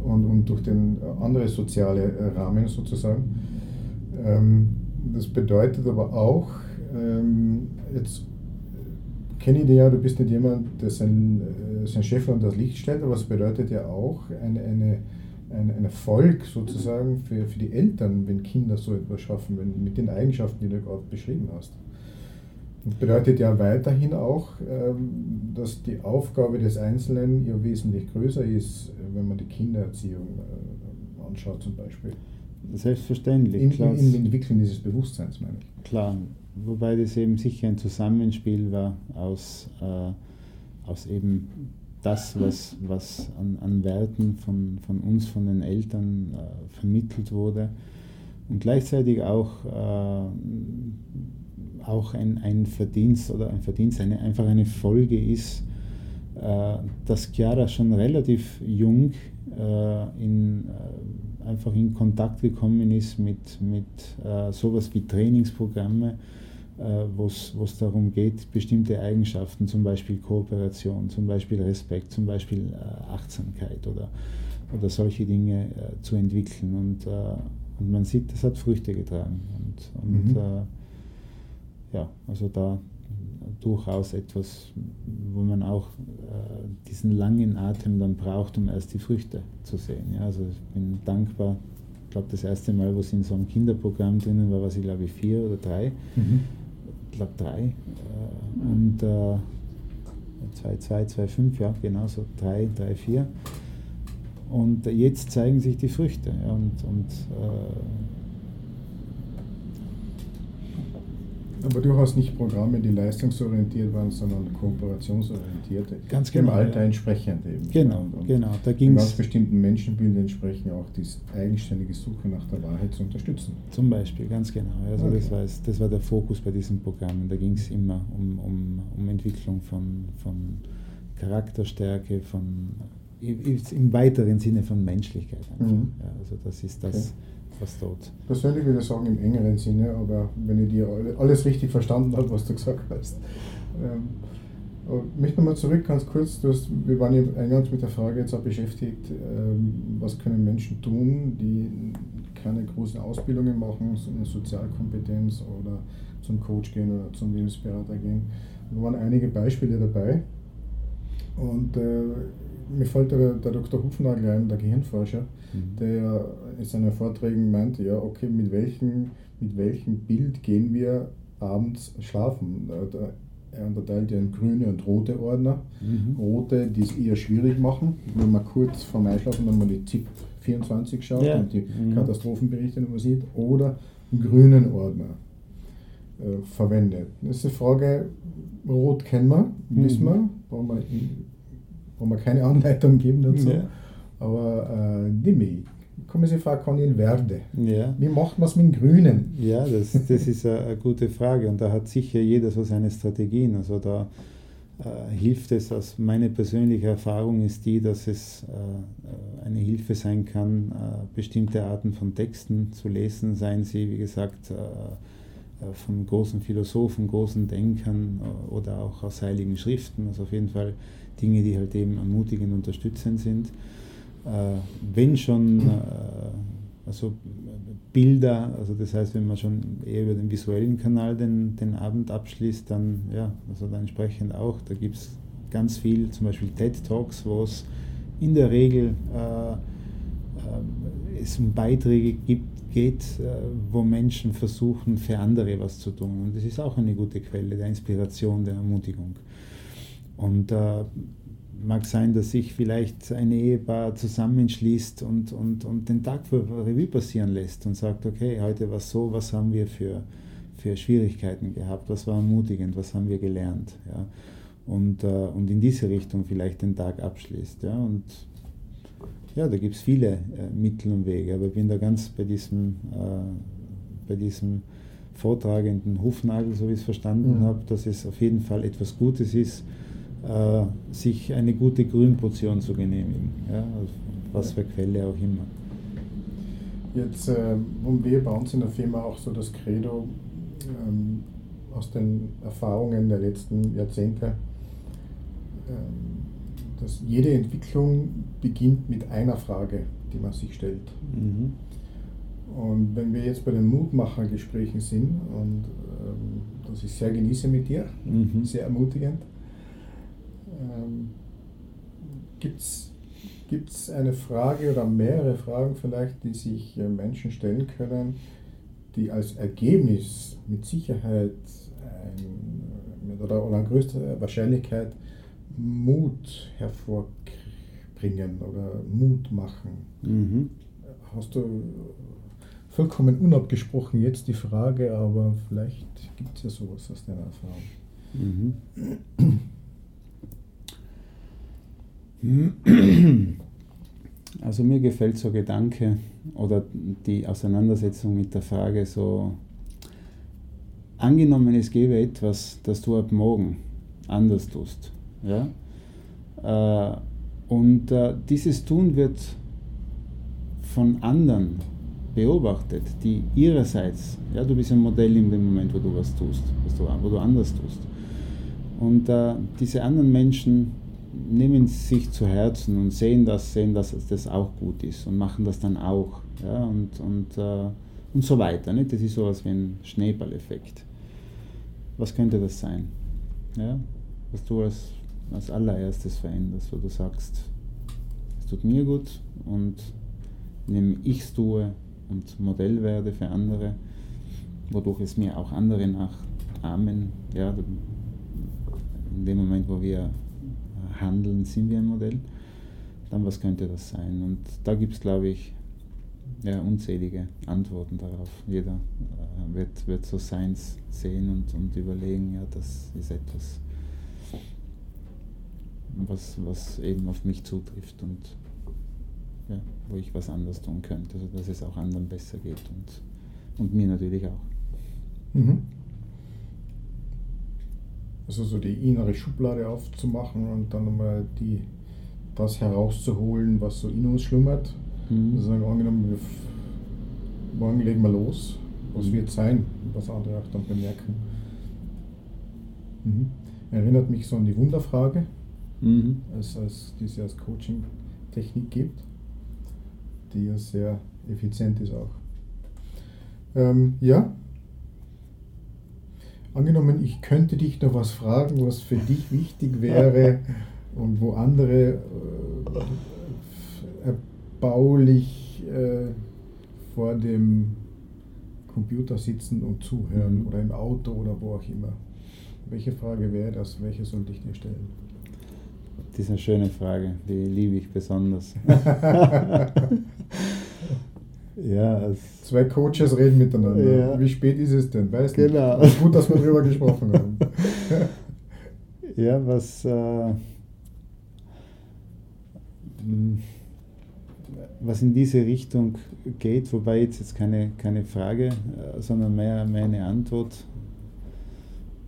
und, und durch den andere soziale äh, Rahmen sozusagen. Ähm, das bedeutet aber auch, ähm, jetzt kenne ich dich ja, du bist nicht jemand, der sein, äh, sein Chef unter das Licht stellt, aber es bedeutet ja auch eine, eine, ein, ein Erfolg sozusagen für, für die Eltern, wenn Kinder so etwas schaffen, wenn, mit den Eigenschaften, die du gerade beschrieben hast. Das bedeutet ja weiterhin auch, ähm, dass die Aufgabe des Einzelnen ja wesentlich größer ist, wenn man die Kindererziehung äh, anschaut zum Beispiel. Selbstverständlich. Im, klar. Im Entwickeln dieses Bewusstseins, meine ich. Klar, wobei das eben sicher ein Zusammenspiel war aus, äh, aus eben das, was, was an, an Werten von, von uns, von den Eltern äh, vermittelt wurde und gleichzeitig auch äh, auch ein, ein Verdienst oder ein Verdienst, eine, einfach eine Folge ist, äh, dass Chiara schon relativ jung äh, in, äh, einfach in Kontakt gekommen ist mit, mit äh, sowas wie Trainingsprogramme, äh, wo es darum geht, bestimmte Eigenschaften, zum Beispiel Kooperation, zum Beispiel Respekt, zum Beispiel Achtsamkeit oder, oder solche Dinge zu entwickeln. Und, und man sieht, das hat Früchte getragen. Und, und mhm. Ja, also da durchaus etwas, wo man auch äh, diesen langen Atem dann braucht, um erst die Früchte zu sehen. Ja, also ich bin dankbar. Ich glaube, das erste Mal, wo sie in so einem Kinderprogramm drinnen war, war sie, glaube ich, vier oder drei. Mhm ich glaube drei. Äh, und äh, 2, 2, 2, 5, ja, genau so 3, 3, 4. Und jetzt zeigen sich die Früchte. Ja, und, und äh, Aber du hast nicht Programme, die leistungsorientiert waren, sondern kooperationsorientiert. Ganz genau. Im Alter ja. entsprechend eben. Genau, und genau. Da ging ganz bestimmten Menschenbild entsprechen auch die eigenständige Suche nach der Wahrheit zu unterstützen. Zum Beispiel, ganz genau. Also okay. das, war, das war der Fokus bei diesen Programmen. Da ging es immer um, um, um Entwicklung von, von Charakterstärke, von im weiteren Sinne von Menschlichkeit. Mhm. Ja, also das ist das. Okay was dort. Persönlich würde ich sagen im engeren Sinne, aber wenn ich dir alles richtig verstanden habe, was du gesagt hast. Ähm, ich möchte nochmal zurück, ganz kurz. Du hast, wir waren ja eingangs mit der Frage jetzt auch beschäftigt, ähm, was können Menschen tun, die keine großen Ausbildungen machen, so eine Sozialkompetenz oder zum Coach gehen oder zum Lebensberater gehen. Da waren einige Beispiele dabei. Und äh, mir fällt der, der Dr. Hufnagel ein, der Gehirnforscher, mhm. der in seinen Vorträgen meinte, ja, okay, mit welchem, mit welchem Bild gehen wir abends schlafen? Er unterteilt ja in grüne und rote Ordner. Mhm. Rote, die es eher schwierig machen, wenn man kurz vorm Einschlafen dann mal die ZIP 24 schaut ja. und die mhm. Katastrophenberichte nochmal sieht, oder einen grünen Ordner äh, verwendet. Das ist die Frage, rot kennen wir, wissen mhm. wir, brauchen wir wo wir keine Anleitung geben dazu. Ja. Aber äh, kommen Sie fragen, kann ich werde. Ja. Wie macht man es mit dem Grünen? Ja, das, das ist eine, gute Frage und da hat sicher jeder so seine Strategien. Also da äh, hilft es, also meine persönliche Erfahrung ist die, dass es äh, eine Hilfe sein kann, äh, bestimmte Arten von Texten zu lesen, seien sie, wie gesagt, von großen Philosophen, großen Denkern oder auch aus heiligen Schriften. Also auf jeden Fall Dinge, die halt eben ermutigend, unterstützend sind. Äh, wenn schon, also Bilder, also das heißt, wenn man schon eher über den visuellen Kanal den, den Abend abschließt, dann ja, also dann entsprechend auch. Da gibt es ganz viel, zum Beispiel TED Talks, wo es in der Regel äh, äh, es um Beiträge gibt, geht, äh, wo Menschen versuchen, für andere was zu tun. Und das ist auch eine gute Quelle der Inspiration, der Ermutigung. Und äh, mag sein, dass sich vielleicht ein Ehepaar zusammenschließt und, und, und den Tag für Revue passieren lässt und sagt, okay, heute war es so, was haben wir für, für Schwierigkeiten gehabt, was war ermutigend, was haben wir gelernt. Ja? Und, äh, und in diese Richtung vielleicht den Tag abschließt. Ja? Und ja, da gibt es viele äh, Mittel und Wege, aber ich bin da ganz bei diesem, äh, bei diesem vortragenden Hufnagel, so wie ich es verstanden mhm. habe, dass es auf jeden Fall etwas Gutes ist, äh, sich eine gute Grünportion zu genehmigen, ja, was für Quelle auch immer. Jetzt äh, haben wir bei uns in der Firma auch so das Credo ähm, aus den Erfahrungen der letzten Jahrzehnte, ähm, dass jede Entwicklung beginnt mit einer Frage, die man sich stellt. Mhm. Und wenn wir jetzt bei den Mutmachergesprächen sind, und ähm, das ich sehr genieße mit dir, mhm. sehr ermutigend, ähm, gibt es eine Frage oder mehrere Fragen vielleicht, die sich äh, Menschen stellen können, die als Ergebnis mit Sicherheit ein, mit oder, oder größter Wahrscheinlichkeit Mut hervorbringen oder Mut machen. Mhm. Hast du vollkommen unabgesprochen jetzt die Frage, aber vielleicht gibt es ja sowas aus deiner Erfahrung. Mhm. Also mir gefällt so Gedanke oder die Auseinandersetzung mit der Frage so, angenommen es gäbe etwas, das du ab morgen anders tust. Ja? Äh, und äh, dieses Tun wird von anderen beobachtet, die ihrerseits, ja, du bist ein Modell in dem Moment, wo du was tust, wo du anders tust. Und äh, diese anderen Menschen nehmen sich zu Herzen und sehen das, sehen, dass das auch gut ist und machen das dann auch. Ja, und, und, äh, und so weiter. Nicht? Das ist sowas wie ein Schneeballeffekt. Was könnte das sein? Ja? Was du als, als allererstes veränderst, wo du sagst, es tut mir gut und indem ich es tue und Modell werde für andere, wodurch es mir auch andere nachahmen. Ja, in dem Moment, wo wir handeln, sind wir ein Modell. Dann was könnte das sein? Und da gibt es, glaube ich, ja, unzählige Antworten darauf. Jeder äh, wird, wird so Seins sehen und, und überlegen, ja, das ist etwas, was, was eben auf mich zutrifft und ja, wo ich was anders tun könnte, also dass es auch anderen besser geht und, und mir natürlich auch. Mhm. Also so die innere Schublade aufzumachen und dann nochmal die, das herauszuholen, was so in uns schlummert. Mhm. Also angenommen, wir, morgen legen wir los, was mhm. wird sein, was andere auch dann bemerken. Mhm. Erinnert mich so an die Wunderfrage, mhm. als, als, die es als Coaching-Technik gibt, die ja sehr effizient ist auch. Ähm, ja, Angenommen, ich könnte dich noch was fragen, was für dich wichtig wäre und wo andere äh, erbaulich äh, vor dem Computer sitzen und zuhören mhm. oder im Auto oder wo auch immer. Welche Frage wäre das? Welche sollte ich dir stellen? Das ist eine schöne Frage, die liebe ich besonders. Ja, Zwei Coaches reden miteinander. Ja. Wie spät ist es denn? Weißt? Genau. Gut, dass wir darüber gesprochen haben. ja, was, äh, was in diese Richtung geht, wobei jetzt, jetzt keine, keine Frage, äh, sondern mehr, mehr eine Antwort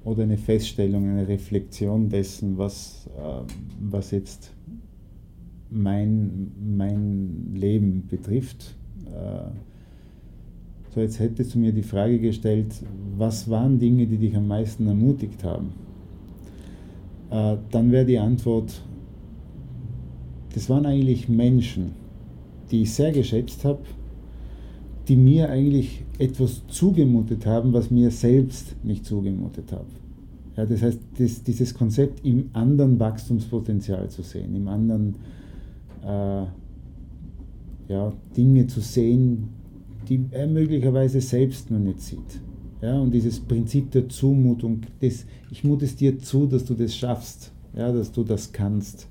oder eine Feststellung, eine Reflexion dessen, was, äh, was jetzt mein, mein Leben betrifft so, jetzt hättest du mir die Frage gestellt, was waren Dinge, die dich am meisten ermutigt haben? Äh, dann wäre die Antwort, das waren eigentlich Menschen, die ich sehr geschätzt habe, die mir eigentlich etwas zugemutet haben, was mir selbst nicht zugemutet habe. Ja, das heißt, das, dieses Konzept im anderen Wachstumspotenzial zu sehen, im anderen äh, ja, Dinge zu sehen, die er möglicherweise selbst noch nicht sieht. Ja, und dieses Prinzip der Zumutung, das, ich mute es dir zu, dass du das schaffst, ja, dass du das kannst.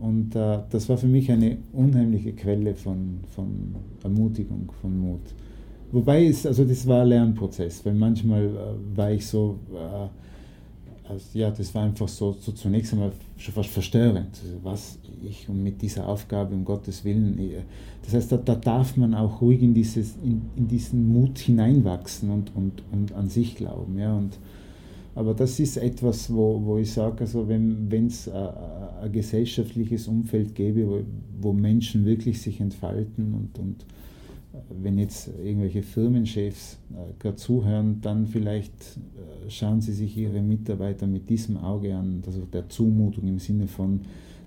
Und äh, das war für mich eine unheimliche Quelle von, von Ermutigung, von Mut. Wobei es, also das war ein Lernprozess, weil manchmal äh, war ich so, äh, also, ja, das war einfach so, so zunächst einmal schon fast verstörend. Also, was ich und mit dieser Aufgabe, um Gottes Willen. Das heißt, da, da darf man auch ruhig in, dieses, in, in diesen Mut hineinwachsen und, und, und an sich glauben. Ja, und, aber das ist etwas, wo, wo ich sage, also wenn es ein gesellschaftliches Umfeld gäbe, wo, wo Menschen wirklich sich entfalten und, und wenn jetzt irgendwelche Firmenchefs äh, gerade zuhören, dann vielleicht äh, schauen sie sich ihre Mitarbeiter mit diesem Auge an, also der Zumutung im Sinne von,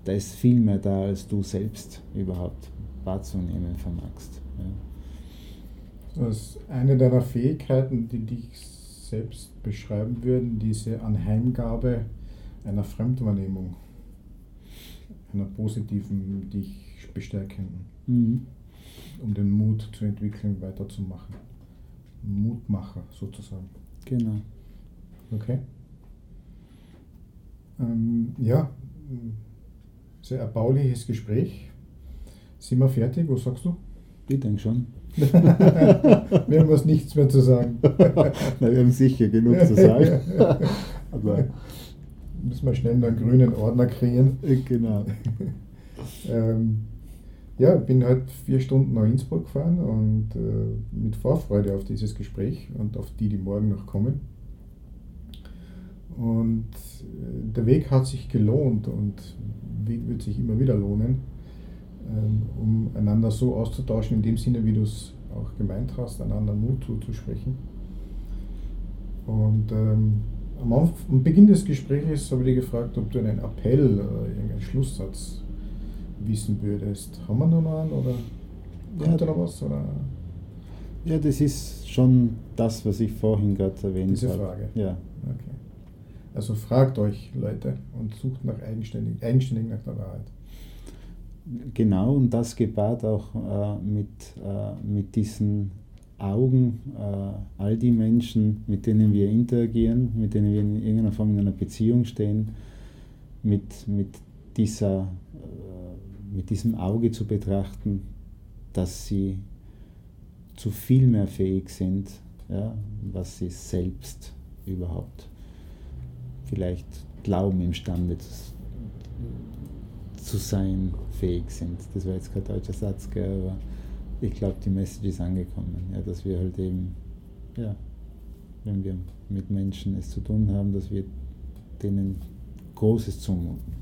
da ist viel mehr da, als du selbst überhaupt wahrzunehmen vermagst. Ja. Das ist eine deiner Fähigkeiten, die dich selbst beschreiben würden, diese Anheimgabe einer Fremdwahrnehmung, einer positiven, dich bestärkenden. Mhm um den Mut zu entwickeln, weiterzumachen. Mutmacher sozusagen. Genau. Okay. Ähm, ja, sehr erbauliches Gespräch. Sind wir fertig? Was sagst du? Ich denke schon. wir haben was nichts mehr zu sagen. Na, wir haben sicher genug zu sagen. Aber müssen wir schnell einen grünen Ordner kreieren. Genau. ähm, ja, bin halt vier Stunden nach Innsbruck gefahren und äh, mit Vorfreude auf dieses Gespräch und auf die, die morgen noch kommen. Und äh, der Weg hat sich gelohnt und Weg wird sich immer wieder lohnen, ähm, um einander so auszutauschen, in dem Sinne, wie du es auch gemeint hast, einander Mut zuzusprechen. Und ähm, am, Beginn des Gesprächs habe ich dich gefragt, ob du einen Appell oder irgendeinen Schlusssatz wissen würdest. Haben wir noch einen oder kommt ja, da noch was? Oder? Ja, das ist schon das, was ich vorhin gerade erwähnt Diese habe. Diese Frage. Ja. Okay. Also fragt euch, Leute, und sucht nach eigenständig, eigenständig nach der Wahrheit. Genau, und das gepaart auch äh, mit, äh, mit diesen Augen äh, all die Menschen, mit denen wir interagieren, mit denen wir in irgendeiner Form in einer Beziehung stehen, mit, mit, dieser, äh, mit diesem Auge zu betrachten, dass sie zu viel mehr fähig sind, ja, was sie selbst überhaupt vielleicht glauben imstande zu, sein, fähig sind. Das war jetzt kein deutscher Satz, gell, aber ich glaube, die Message ist angekommen, ja, dass wir halt eben, ja, wenn wir mit Menschen es zu tun haben, dass wir denen Großes zumuten.